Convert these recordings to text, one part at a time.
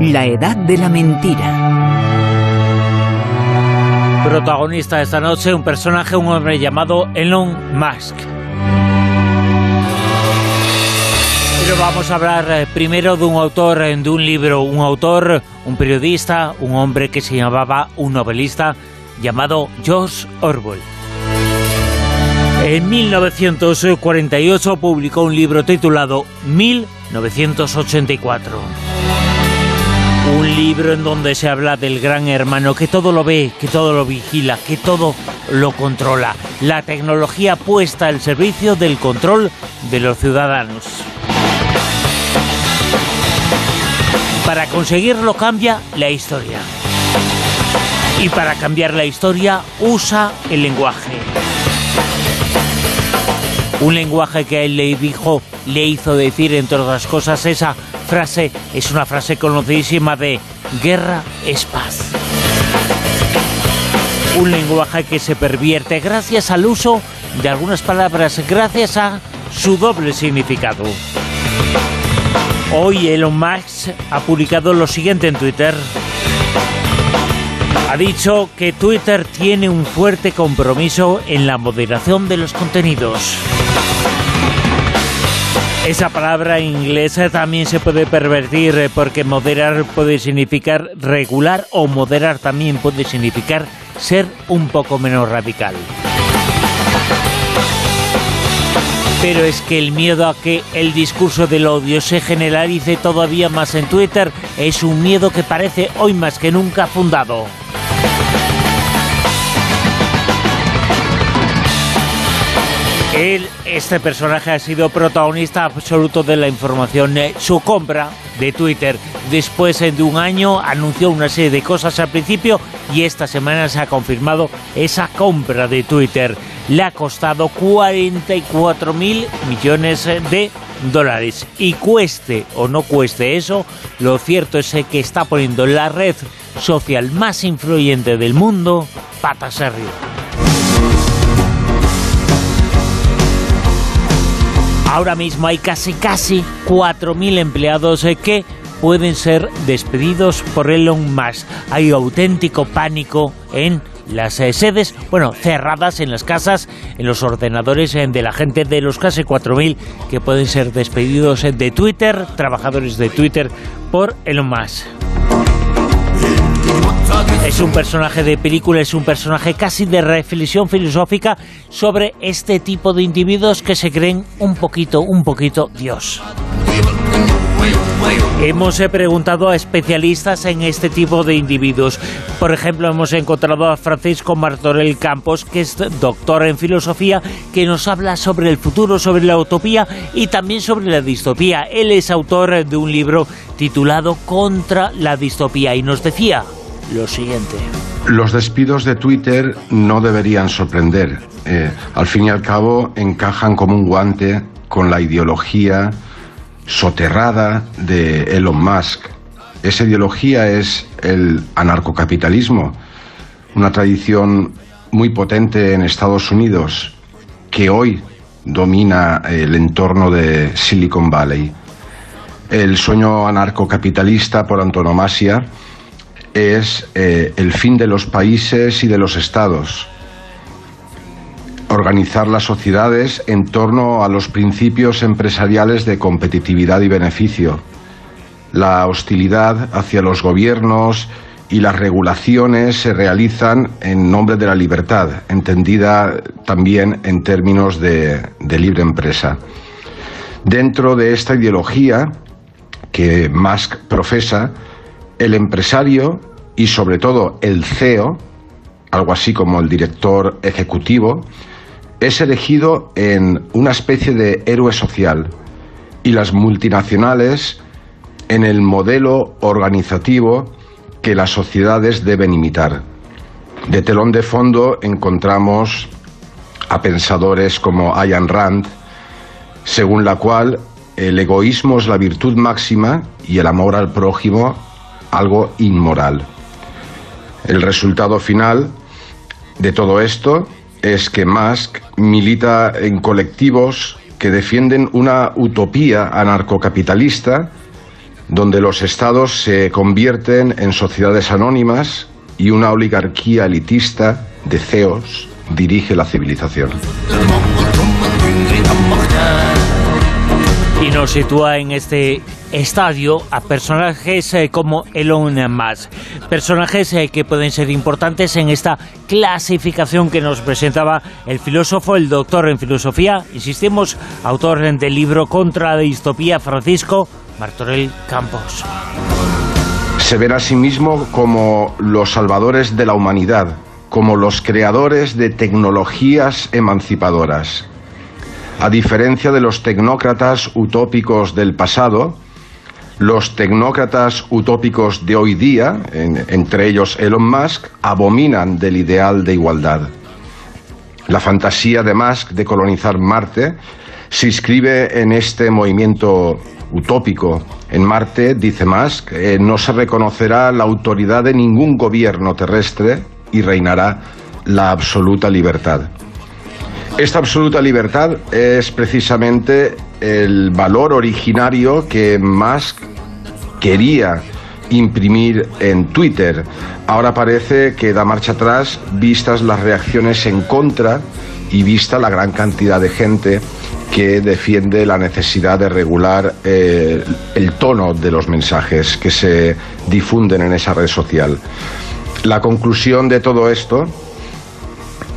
La edad de la mentira. Protagonista esta noche, un personaje, un hombre llamado Elon Musk. Pero vamos a hablar eh, primero de un autor eh, de un libro, un autor, un periodista, un hombre que se llamaba un novelista llamado George Orwell. En 1948 publicó un libro titulado 1984. Un libro en donde se habla del gran hermano que todo lo ve, que todo lo vigila, que todo lo controla. La tecnología puesta al servicio del control de los ciudadanos. Para conseguirlo cambia la historia. Y para cambiar la historia usa el lenguaje. Un lenguaje que a él le dijo, le hizo decir, entre otras cosas, esa frase es una frase conocidísima de guerra es paz. Un lenguaje que se pervierte gracias al uso de algunas palabras, gracias a su doble significado. Hoy Elon Musk ha publicado lo siguiente en Twitter. Ha dicho que Twitter tiene un fuerte compromiso en la moderación de los contenidos. Esa palabra inglesa también se puede pervertir eh, porque moderar puede significar regular o moderar también puede significar ser un poco menos radical. Pero es que el miedo a que el discurso del odio se generalice todavía más en Twitter es un miedo que parece hoy más que nunca fundado. Él, este personaje ha sido protagonista absoluto de la información. Eh, su compra de Twitter después eh, de un año anunció una serie de cosas al principio y esta semana se ha confirmado esa compra de Twitter. Le ha costado 44 mil millones eh, de dólares. Y cueste o no cueste eso, lo cierto es que está poniendo la red social más influyente del mundo patas arriba. Ahora mismo hay casi casi 4.000 empleados eh, que pueden ser despedidos por Elon Musk. Hay auténtico pánico en las eh, sedes, bueno, cerradas en las casas, en los ordenadores eh, de la gente de los casi 4.000 que pueden ser despedidos de Twitter, trabajadores de Twitter, por Elon Musk. Es un personaje de película, es un personaje casi de reflexión filosófica sobre este tipo de individuos que se creen un poquito, un poquito Dios. Hemos eh, preguntado a especialistas en este tipo de individuos. Por ejemplo, hemos encontrado a Francisco Martorell Campos, que es doctor en filosofía, que nos habla sobre el futuro, sobre la utopía y también sobre la distopía. Él es autor de un libro titulado Contra la distopía y nos decía lo siguiente. Los despidos de Twitter no deberían sorprender. Eh, al fin y al cabo encajan como un guante con la ideología soterrada de Elon Musk. Esa ideología es el anarcocapitalismo, una tradición muy potente en Estados Unidos que hoy domina el entorno de Silicon Valley. El sueño anarcocapitalista por antonomasia es eh, el fin de los países y de los estados. Organizar las sociedades en torno a los principios empresariales de competitividad y beneficio. La hostilidad hacia los gobiernos y las regulaciones se realizan en nombre de la libertad, entendida también en términos de, de libre empresa. Dentro de esta ideología que Musk profesa, el empresario y sobre todo el CEO, algo así como el director ejecutivo, es elegido en una especie de héroe social y las multinacionales en el modelo organizativo que las sociedades deben imitar. De telón de fondo encontramos a pensadores como Ayn Rand, según la cual el egoísmo es la virtud máxima y el amor al prójimo algo inmoral. El resultado final de todo esto es que Musk milita en colectivos que defienden una utopía anarcocapitalista donde los estados se convierten en sociedades anónimas y una oligarquía elitista de CEOs dirige la civilización. Y nos sitúa en este estadio a personajes eh, como Elon Musk, personajes eh, que pueden ser importantes en esta clasificación que nos presentaba el filósofo, el doctor en filosofía, insistimos, autor del libro Contra la distopía, Francisco Martorell Campos. Se ven a sí mismo como los salvadores de la humanidad, como los creadores de tecnologías emancipadoras. A diferencia de los tecnócratas utópicos del pasado, los tecnócratas utópicos de hoy día, entre ellos Elon Musk, abominan del ideal de igualdad. La fantasía de Musk de colonizar Marte se inscribe en este movimiento utópico. En Marte, dice Musk, eh, no se reconocerá la autoridad de ningún gobierno terrestre y reinará la absoluta libertad. Esta absoluta libertad es precisamente el valor originario que Musk quería imprimir en Twitter. Ahora parece que da marcha atrás vistas las reacciones en contra y vista la gran cantidad de gente que defiende la necesidad de regular eh, el tono de los mensajes que se difunden en esa red social. La conclusión de todo esto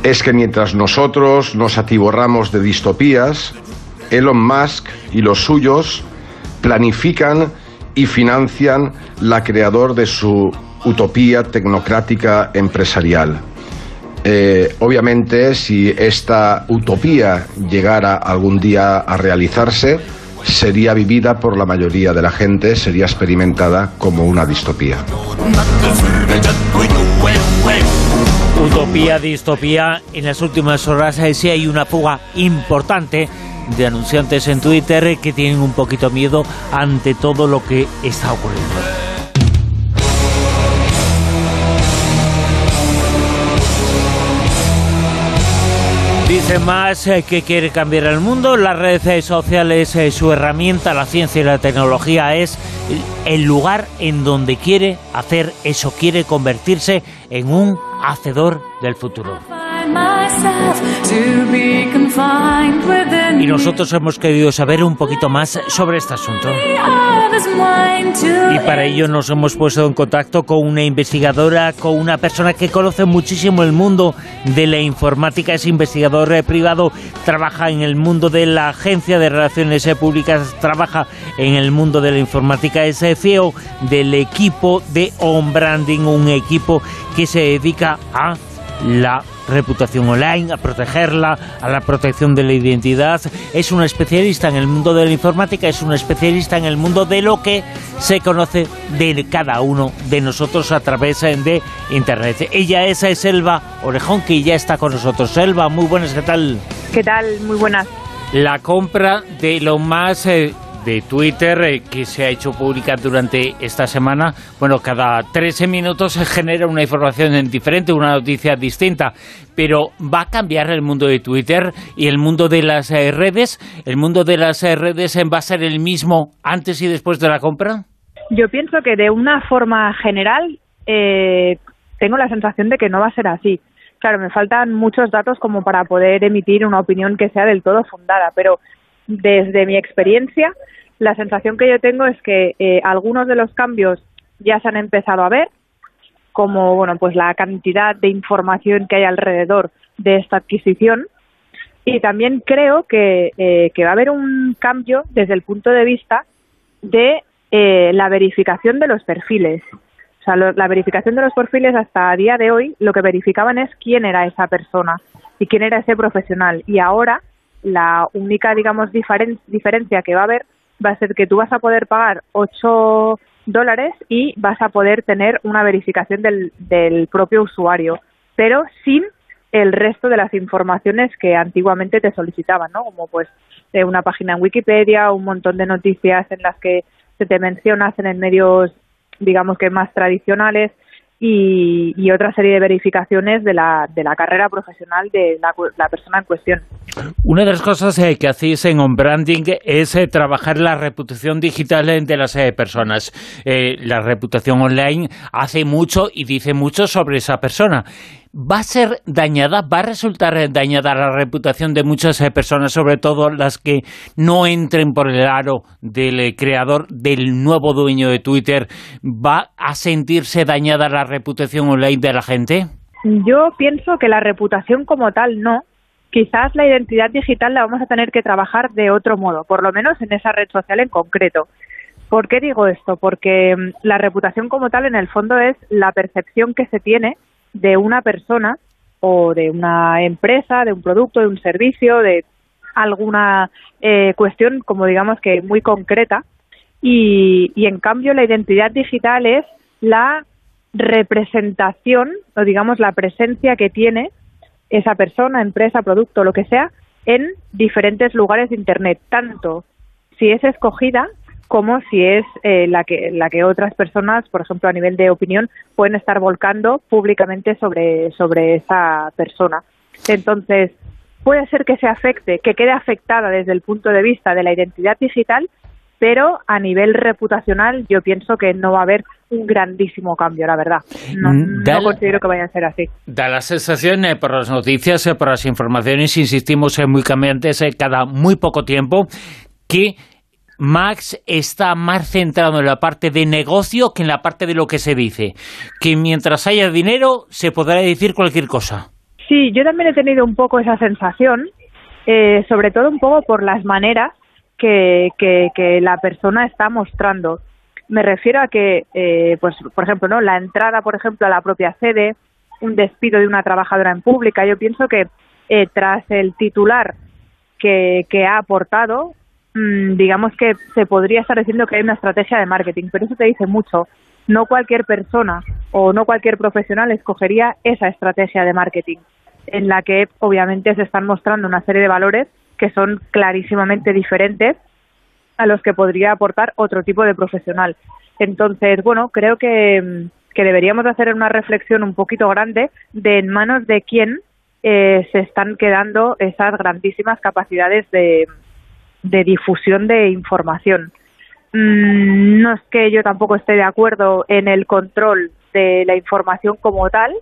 es que mientras nosotros nos atiborramos de distopías, Elon Musk y los suyos planifican y financian la creador de su utopía tecnocrática empresarial. Eh, obviamente, si esta utopía llegara algún día a realizarse, sería vivida por la mayoría de la gente, sería experimentada como una distopía. Utopía, distopía, en las últimas horas eh, hay una fuga importante de anunciantes en Twitter que tienen un poquito miedo ante todo lo que está ocurriendo. Dice más eh, que quiere cambiar el mundo. Las redes sociales, es su herramienta, la ciencia y la tecnología es el lugar en donde quiere hacer eso, quiere convertirse en un hacedor del futuro. Y nosotros hemos querido saber un poquito más sobre este asunto. Y para ello nos hemos puesto en contacto con una investigadora, con una persona que conoce muchísimo el mundo de la informática, es investigador eh, privado, trabaja en el mundo de la agencia de relaciones eh, públicas, trabaja en el mundo de la informática, es eh, CEO del equipo de On Branding, un equipo que se dedica a la reputación online, a protegerla, a la protección de la identidad. Es una especialista en el mundo de la informática, es una especialista en el mundo de lo que se conoce de cada uno de nosotros a través de Internet. Ella es Selva Orejón, que ya está con nosotros. Selva, muy buenas, ¿qué tal? ¿Qué tal? Muy buenas. La compra de lo más... Eh, de Twitter eh, que se ha hecho pública durante esta semana. Bueno, cada 13 minutos se genera una información diferente, una noticia distinta, pero va a cambiar el mundo de Twitter y el mundo de las eh, redes. ¿El mundo de las eh, redes va a ser el mismo antes y después de la compra? Yo pienso que de una forma general tengo la sensación de que no va a ser así. Claro, me faltan muchos datos como para poder emitir una opinión que sea del todo fundada, pero desde mi experiencia, la sensación que yo tengo es que eh, algunos de los cambios ya se han empezado a ver, como bueno, pues la cantidad de información que hay alrededor de esta adquisición. Y también creo que, eh, que va a haber un cambio desde el punto de vista de eh, la verificación de los perfiles. O sea, la verificación de los perfiles hasta a día de hoy lo que verificaban es quién era esa persona y quién era ese profesional. Y ahora la única, digamos, diferencia que va a haber va a ser que tú vas a poder pagar 8 dólares y vas a poder tener una verificación del, del propio usuario, pero sin el resto de las informaciones que antiguamente te solicitaban, ¿no? Como pues de una página en Wikipedia, un montón de noticias en las que se te mencionas en medios, digamos que más tradicionales, y, otra serie de verificaciones de la, de la carrera profesional de la, persona en cuestión. Una de las cosas eh, que hacéis en On Branding es eh, trabajar la reputación digital de las eh, personas. la reputación online hace mucho y dice mucho sobre esa persona va a ser dañada, va a resultar dañada la reputación de muchas eh, personas, sobre todo las que no entren por el aro del eh, creador, del nuevo dueño de Twitter. ¿Va a sentirse dañada la reputación online de la gente? Yo pienso que la reputación como tal no. Quizás la identidad digital la vamos a tener que trabajar de otro modo, por lo menos en esa red social en concreto. ¿Por qué digo esto? Porque mm, la reputación como tal en el fondo es la percepción que se tiene de una persona o de una empresa, de un producto, de un servicio, de alguna eh, cuestión, como digamos que muy concreta. Y, y en cambio la identidad digital es la representación o digamos la presencia que tiene esa persona, empresa, producto, lo que sea, en diferentes lugares de Internet, tanto si es escogida como si es eh, la, que, la que otras personas, por ejemplo, a nivel de opinión, pueden estar volcando públicamente sobre, sobre esa persona. Entonces, puede ser que se afecte, que quede afectada desde el punto de vista de la identidad digital, pero a nivel reputacional yo pienso que no va a haber un grandísimo cambio, la verdad. No, mm, considero que vaya a ser así. Da la sensación, eh, por las noticias, eh, por las informaciones, insistimos, en muy cambiantes cada muy poco tiempo, que Max está más centrado en la parte de negocio que en la parte de lo que se dice. Que mientras haya dinero se podrá decir cualquier cosa. Sí, yo también he tenido un poco esa sensación, eh, sobre todo un poco por las maneras que, que, la persona está mostrando. Me refiero a que, eh, pues, por ejemplo, no, la entrada, por ejemplo, a la propia sede, un despido de una trabajadora en pública. Yo pienso que eh, tras el titular que, que ha aportado, digamos que se podría estar diciendo que hay una estrategia de marketing, pero eso te dice mucho. No cualquier persona o no cualquier profesional escogería esa estrategia de marketing, en la que obviamente se están mostrando una serie de valores que son clarísimamente diferentes a los que podría aportar otro tipo de profesional. Entonces, bueno, creo que, mm, que deberíamos hacer una reflexión un poquito grande de en manos de quién eh, se están quedando esas grandísimas capacidades de, de difusión de información. Mm, no es que yo tampoco esté de acuerdo en el control de la información como tal,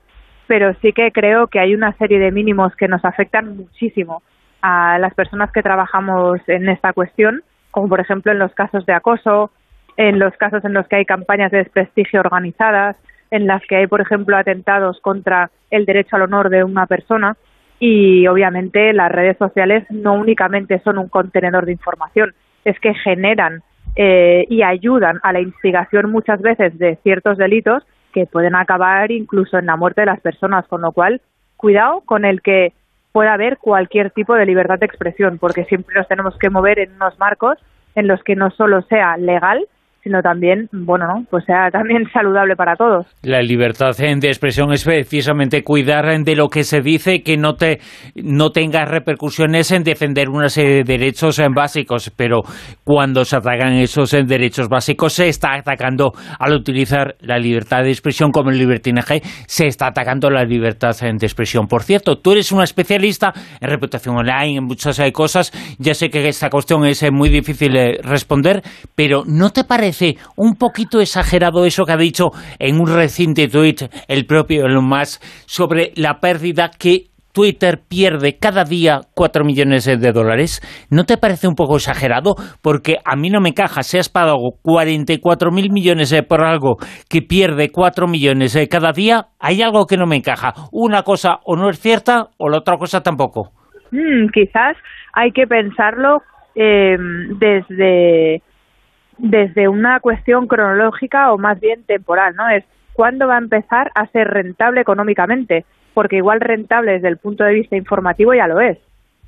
pero sí que creo que hay una serie de mínimos que nos afectan muchísimo a las personas que trabajamos en esta cuestión, como por ejemplo en los casos de acoso, en los casos en los que hay campañas de desprestigio organizadas, en las que hay, por ejemplo, atentados contra el derecho al honor de una persona y obviamente las redes sociales no únicamente son un contenedor de información, es que generan eh, y ayudan a la instigación muchas veces de ciertos delitos que pueden acabar incluso en la muerte de las personas, con lo cual cuidado con el que pueda haber cualquier tipo de libertad de expresión, porque siempre nos tenemos que mover en unos marcos en los que no solo sea legal, sino también, bueno, ¿no? pues sea también saludable para todos. La libertad de expresión es precisamente cuidar de lo que se dice, que no te no tenga repercusiones en defender de derechos básicos, pero cuando se atacan esos derechos básicos se está atacando al utilizar la libertad de expresión como el libertinaje, se está atacando la libertad de expresión. Por cierto, tú eres una especialista en reputación online, en muchas eh, cosas, ya sé que esta cuestión es eh, muy difícil de responder, pero ¿no te parece parece un poquito exagerado eso que ha dicho en un reciente tuit el propio Elon Musk sobre la pérdida que Twitter pierde cada día 4 millones de dólares. ¿No te parece un poco exagerado? Porque a mí no me caja. Si has pagado 44 mil millones por algo que pierde 4 millones cada día, hay algo que no me encaja. Una cosa o no es cierta o la otra cosa tampoco. Mm, quizás hay que pensarlo eh, desde desde una cuestión cronológica o más bien temporal, ¿no? Es cuándo va a empezar a ser rentable económicamente, porque igual rentable desde el punto de vista informativo ya lo es.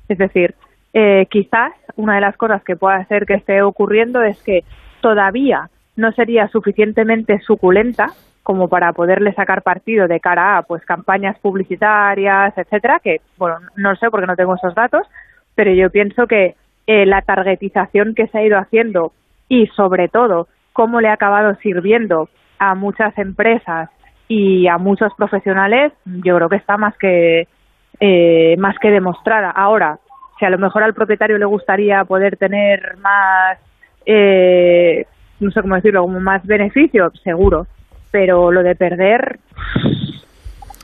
Es decir, eh, quizás una de las cosas que pueda hacer que esté ocurriendo es que todavía no sería suficientemente suculenta como para poderle sacar partido de cara a pues campañas publicitarias, etcétera, que bueno, no sé porque no tengo esos datos, pero yo pienso que eh, la targetización que se ha ido haciendo y sobre todo cómo le ha acabado sirviendo a muchas empresas y a muchos profesionales yo creo que está más que eh, más que demostrada. Ahora, si a lo mejor al propietario le gustaría poder tener más, eh, no sé cómo decirlo, como más beneficio, seguro, pero lo de perder,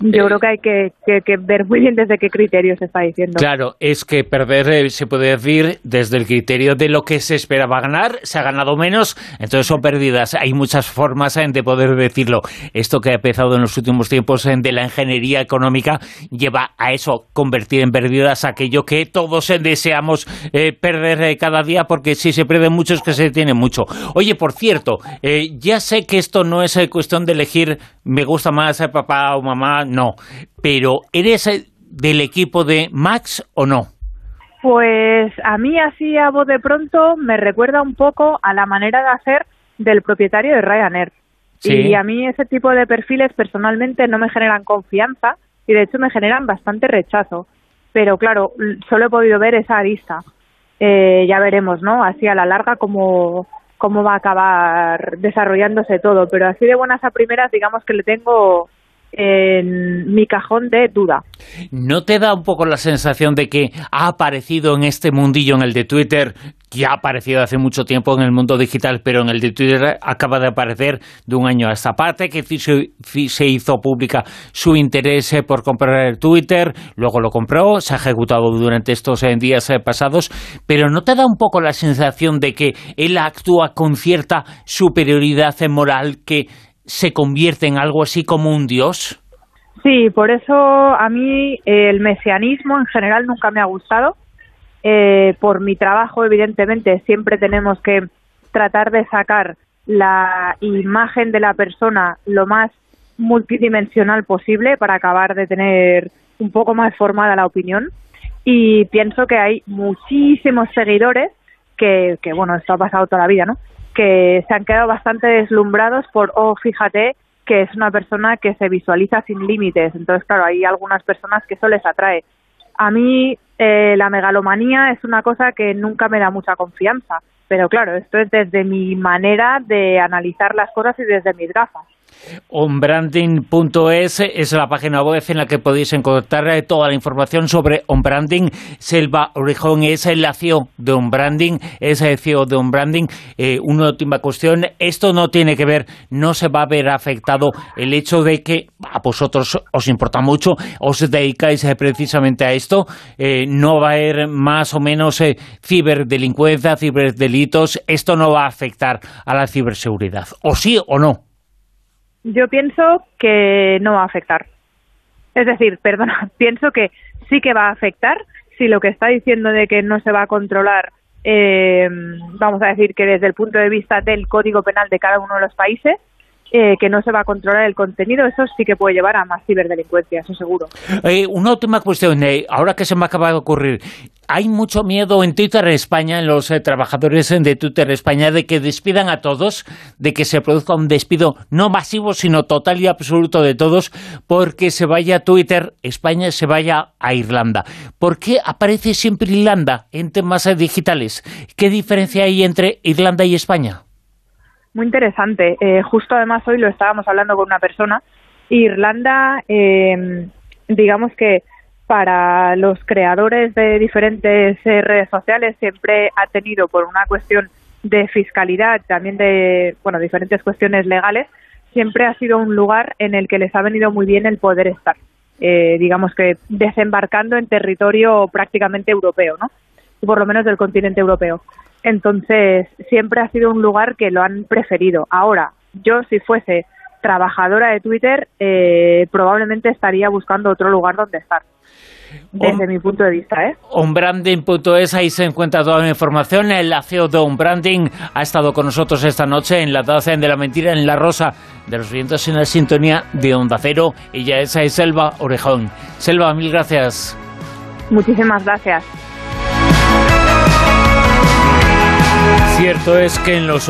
yo creo que hay que, ver muy bien desde qué criterio se está diciendo. Claro, es que perder eh, se puede decir desde el criterio de lo que se esperaba ganar, se ha ganado menos, entonces son pérdidas. Hay muchas formas eh, de poder decirlo. Esto que ha empezado en los últimos tiempos eh, de la ingeniería económica lleva a eso, convertir en pérdidas aquello que todos deseamos perder cada día, porque si se pierde mucho es que se tiene mucho. Oye, por cierto, ya sé que esto no es cuestión de elegir me gusta más papá o mamá, no. Pero, ¿eres del equipo de Max o no? Pues a mí así a voz de pronto me recuerda un poco a la manera de hacer del propietario de Ryanair. Y a mí ese tipo de perfiles personalmente no me generan confianza y de hecho me generan bastante rechazo. Pero claro, solo he podido ver esa arista. Eh, ya veremos, ¿no? Así a la larga cómo, cómo va a acabar desarrollándose todo. Pero así de buenas a primeras, digamos que le tengo en mi cajón de duda. ¿No te da un poco la sensación de que ha aparecido en este mundillo, en el de Twitter, que ha aparecido hace mucho tiempo en el mundo digital, pero en el de Twitter acaba de aparecer de un año a esta parte, que se hizo pública su interés eh, por comprar el Twitter, luego lo compró, se ha ejecutado durante estos eh, días eh, pasados, pero ¿no te da un poco la sensación de que él actúa con cierta superioridad moral que se convierte en algo así como un dios? Sí, por eso a mí el mesianismo en general nunca me ha gustado. Eh, por mi trabajo, evidentemente, siempre tenemos que tratar de sacar la imagen de la persona lo más multidimensional posible para acabar de tener un poco más formada la opinión. Y pienso que hay muchísimos seguidores que, que bueno, esto ha pasado toda la vida, ¿no? Que se han quedado bastante deslumbrados por, oh, fíjate que es una persona que se visualiza sin límites. Entonces, claro, hay algunas personas que eso les atrae. A mí eh, la megalomanía es una cosa que nunca me da mucha confianza, pero claro, esto es desde mi manera de analizar las cosas y desde mis gafas. Onbranding.es es la página web en la que podéis encontrar eh, toda la información sobre Onbranding. Selva Orijón es el CEO de Onbranding, es el CEO de Onbranding. Eh, una última cuestión, esto no tiene que ver, no se va a ver afectado el hecho de que a vosotros os importa mucho, os dedicáis eh, precisamente a esto, no va a haber más o menos ciberdelincuencia, ciberdelitos, esto no va a afectar a la ciberseguridad, o sí o no. Yo pienso que no va a afectar. Es decir, perdona, pienso que sí que va a afectar si lo que está diciendo de que no se va a controlar, eh, vamos a decir que desde el punto de vista del código penal de cada uno de los países, eh, que no se va a controlar el contenido, eso sí que puede llevar a más ciberdelincuencia, eso seguro. Eh, una última cuestión, eh, ahora que se me acaba de ocurrir, hay mucho miedo en Twitter España, en los trabajadores de Twitter España, de que despidan a todos, de que se produzca un despido no masivo, sino total y absoluto de todos, porque se vaya a Twitter España, se vaya a Irlanda. ¿Por qué aparece siempre Irlanda en temas digitales? ¿Qué diferencia hay entre Irlanda y España? muy interesante. Eh, justo además hoy lo estábamos hablando con una persona. Irlanda, eh, digamos que para los creadores de diferentes eh, redes sociales siempre ha tenido por una cuestión de fiscalidad, también de bueno diferentes cuestiones legales, siempre ha sido un lugar en el que les ha venido muy bien el poder estar, eh, digamos que desembarcando en territorio prácticamente europeo, ¿no? Por lo menos del continente europeo. Entonces, siempre ha sido un lugar que lo han preferido. Ahora, yo si fuese trabajadora de Twitter, eh, probablemente estaría buscando otro lugar donde estar. Desde mi punto de vista, ¿eh? Onbranding.es, ahí se encuentra toda la información. El CEO de Onbranding ha estado con nosotros esta noche en la Taza de la Mentira, en La Rosa de los Vientos en la sintonía de Onda Cero. Ella es Selva Orejón. Selva, mil gracias. Muchísimas gracias. Cierto es que en los